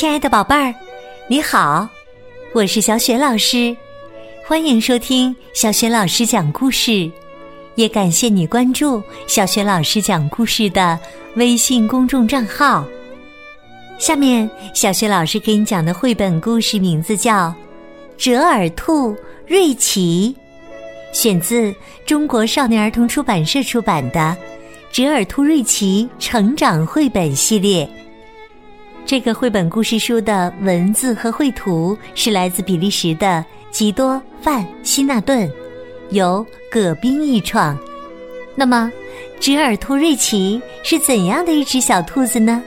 亲爱的宝贝儿，你好，我是小雪老师，欢迎收听小雪老师讲故事，也感谢你关注小雪老师讲故事的微信公众账号。下面，小雪老师给你讲的绘本故事名字叫《折耳兔瑞奇》，选自中国少年儿童出版社出版的《折耳兔瑞奇》成长绘本系列。这个绘本故事书的文字和绘图是来自比利时的吉多·范希纳顿，由葛斌译创。那么，折耳兔瑞奇是怎样的一只小兔子呢？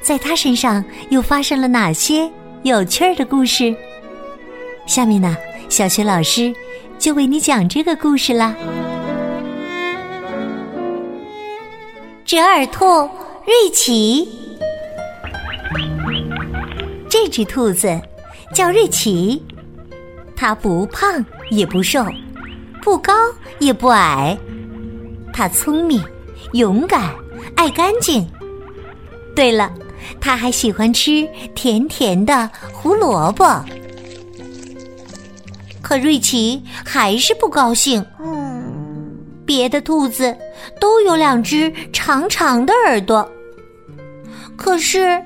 在它身上又发生了哪些有趣儿的故事？下面呢，小学老师就为你讲这个故事啦。折耳兔瑞奇。这只兔子叫瑞奇，它不胖也不瘦，不高也不矮，它聪明、勇敢、爱干净。对了，它还喜欢吃甜甜的胡萝卜。可瑞奇还是不高兴。别的兔子都有两只长长的耳朵。可是，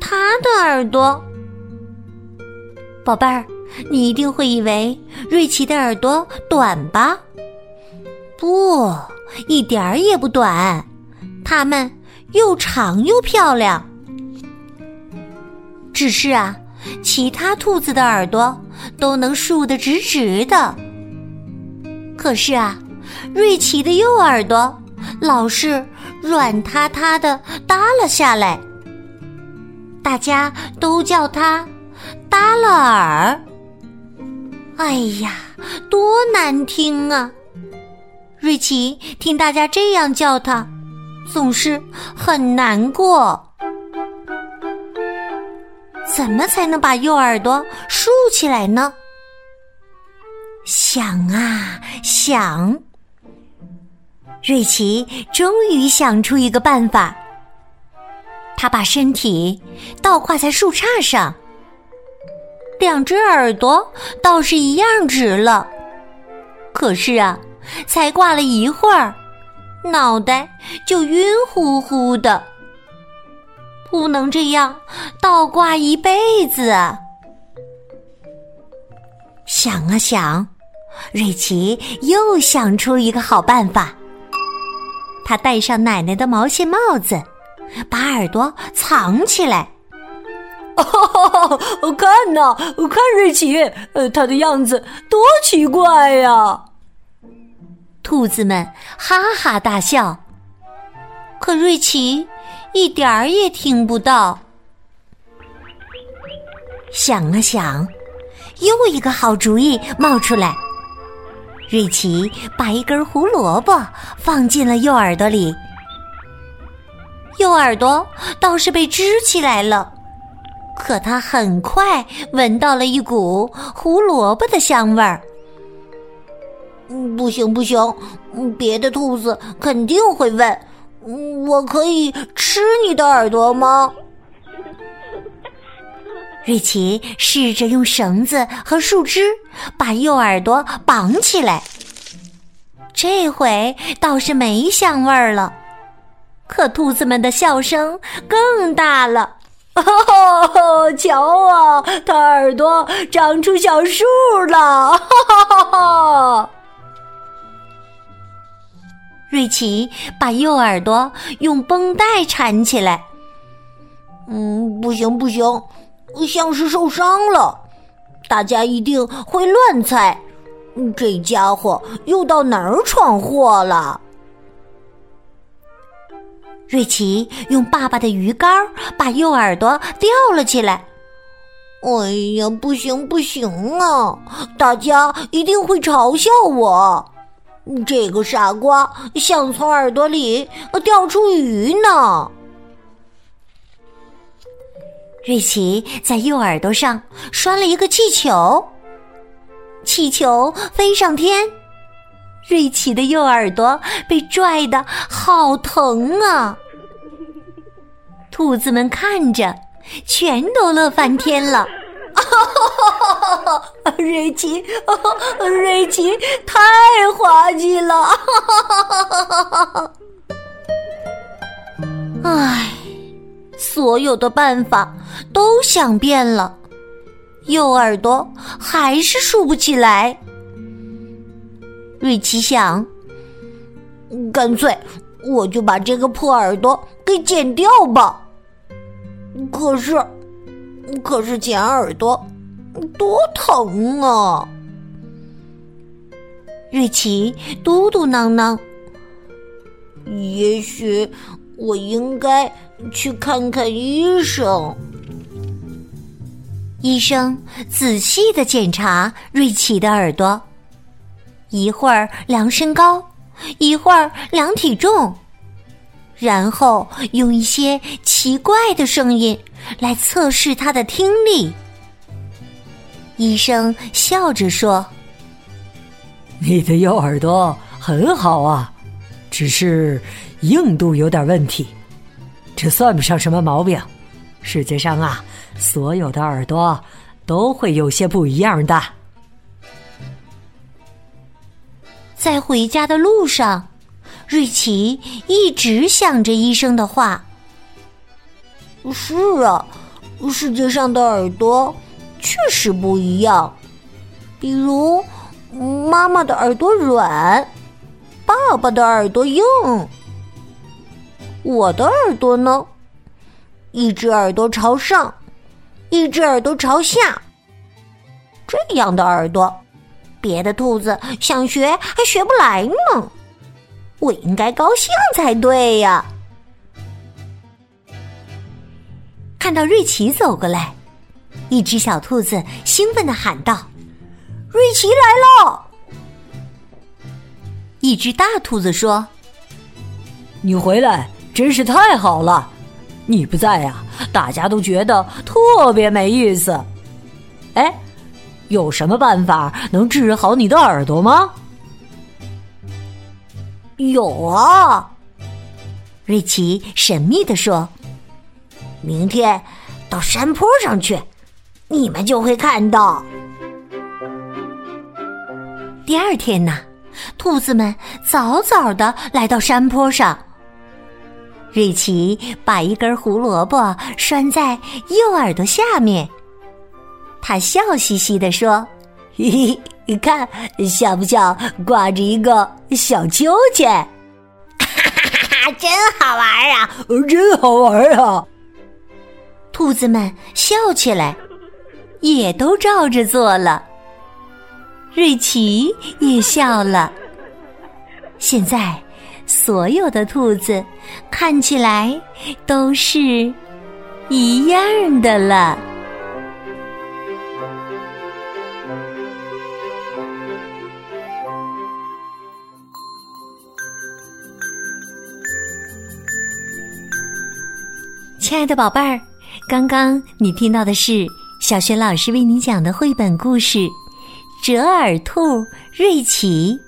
它的耳朵，宝贝儿，你一定会以为瑞奇的耳朵短吧？不，一点儿也不短，它们又长又漂亮。只是啊，其他兔子的耳朵都能竖得直直的，可是啊，瑞奇的右耳朵老是软塌塌的耷拉下来。大家都叫他耷拉耳。哎呀，多难听啊！瑞奇听大家这样叫他，总是很难过。怎么才能把右耳朵竖起来呢？想啊想，瑞奇终于想出一个办法。他把身体倒挂在树杈上，两只耳朵倒是一样直了。可是啊，才挂了一会儿，脑袋就晕乎乎的。不能这样倒挂一辈子啊！想啊想，瑞奇又想出一个好办法。他戴上奶奶的毛线帽子。把耳朵藏起来。哦，看呐，看瑞奇，呃，他的样子多奇怪呀！兔子们哈哈大笑。可瑞奇一点儿也听不到。想了想，又一个好主意冒出来。瑞奇把一根胡萝卜放进了右耳朵里。右耳朵倒是被支起来了，可他很快闻到了一股胡萝卜的香味儿。不行不行，别的兔子肯定会问：我可以吃你的耳朵吗？瑞奇试着用绳子和树枝把右耳朵绑起来，这回倒是没香味儿了。可兔子们的笑声更大了，哦，瞧啊，它耳朵长出小树了！哈哈哈！瑞奇把右耳朵用绷带缠起来。嗯，不行不行，像是受伤了。大家一定会乱猜，这家伙又到哪儿闯祸了？瑞奇用爸爸的鱼竿把右耳朵吊了起来。哎呀，不行不行啊！大家一定会嘲笑我。这个傻瓜想从耳朵里钓出鱼呢。瑞奇在右耳朵上拴了一个气球，气球飞上天。瑞奇的右耳朵被拽的好疼啊！兔子们看着，全都乐翻天了。哈哈哈哈哈瑞奇，瑞奇太滑稽了！唉，所有的办法都想遍了，右耳朵还是竖不起来。瑞奇想，干脆我就把这个破耳朵给剪掉吧。可是。可是剪耳朵多疼啊！瑞奇嘟嘟囔囔：“也许我应该去看看医生。”医生仔细的检查瑞奇的耳朵，一会儿量身高，一会儿量体重。然后用一些奇怪的声音来测试他的听力。医生笑着说：“你的右耳朵很好啊，只是硬度有点问题。这算不上什么毛病。世界上啊，所有的耳朵都会有些不一样的。”在回家的路上。瑞奇一直想着医生的话。是啊，世界上的耳朵确实不一样。比如，妈妈的耳朵软，爸爸的耳朵硬。我的耳朵呢？一只耳朵朝上，一只耳朵朝下。这样的耳朵，别的兔子想学还学不来呢。我应该高兴才对呀！看到瑞奇走过来，一只小兔子兴奋的喊道：“瑞奇来了！”一只大兔子说：“你回来真是太好了！你不在呀，大家都觉得特别没意思。哎，有什么办法能治好你的耳朵吗？”有啊，瑞奇神秘的说：“明天到山坡上去，你们就会看到。”第二天呢，兔子们早早的来到山坡上。瑞奇把一根胡萝卜拴在右耳朵下面，他笑嘻嘻地说：“嘿嘿。”你看，像不像挂着一个小秋千？哈哈哈！真好玩啊！真好玩啊！兔子们笑起来，也都照着做了。瑞奇也笑了。现在，所有的兔子看起来都是一样的了。亲爱的宝贝儿，刚刚你听到的是小学老师为你讲的绘本故事《折耳兔瑞奇》，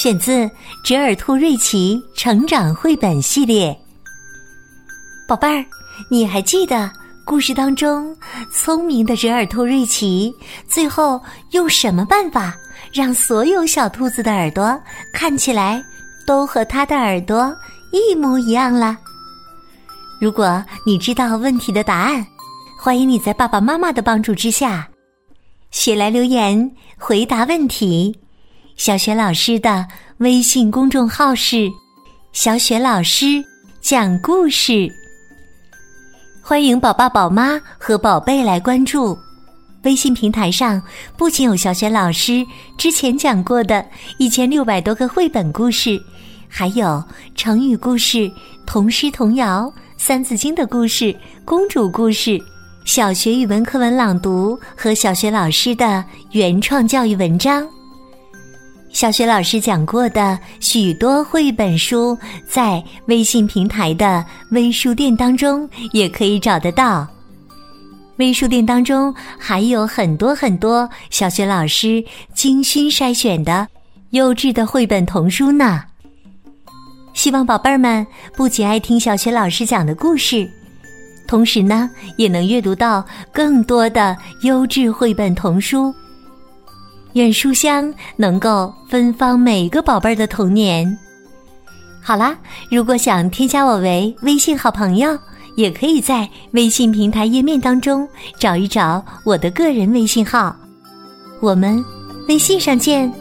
选自《折耳兔瑞奇成长绘本系列》。宝贝儿，你还记得故事当中聪明的折耳兔瑞奇最后用什么办法让所有小兔子的耳朵看起来都和它的耳朵一模一样了？如果你知道问题的答案，欢迎你在爸爸妈妈的帮助之下，写来留言回答问题。小雪老师的微信公众号是“小雪老师讲故事”，欢迎宝爸宝妈和宝贝来关注。微信平台上不仅有小雪老师之前讲过的一千六百多个绘本故事，还有成语故事、童诗童谣。三字经的故事、公主故事、小学语文课文朗读和小学老师的原创教育文章，小学老师讲过的许多绘本书，在微信平台的微书店当中也可以找得到。微书店当中还有很多很多小学老师精心筛选的优质的绘本童书呢。希望宝贝儿们不仅爱听小学老师讲的故事，同时呢，也能阅读到更多的优质绘本童书。愿书香能够芬芳每个宝贝儿的童年。好啦，如果想添加我为微信好朋友，也可以在微信平台页面当中找一找我的个人微信号，我们微信上见。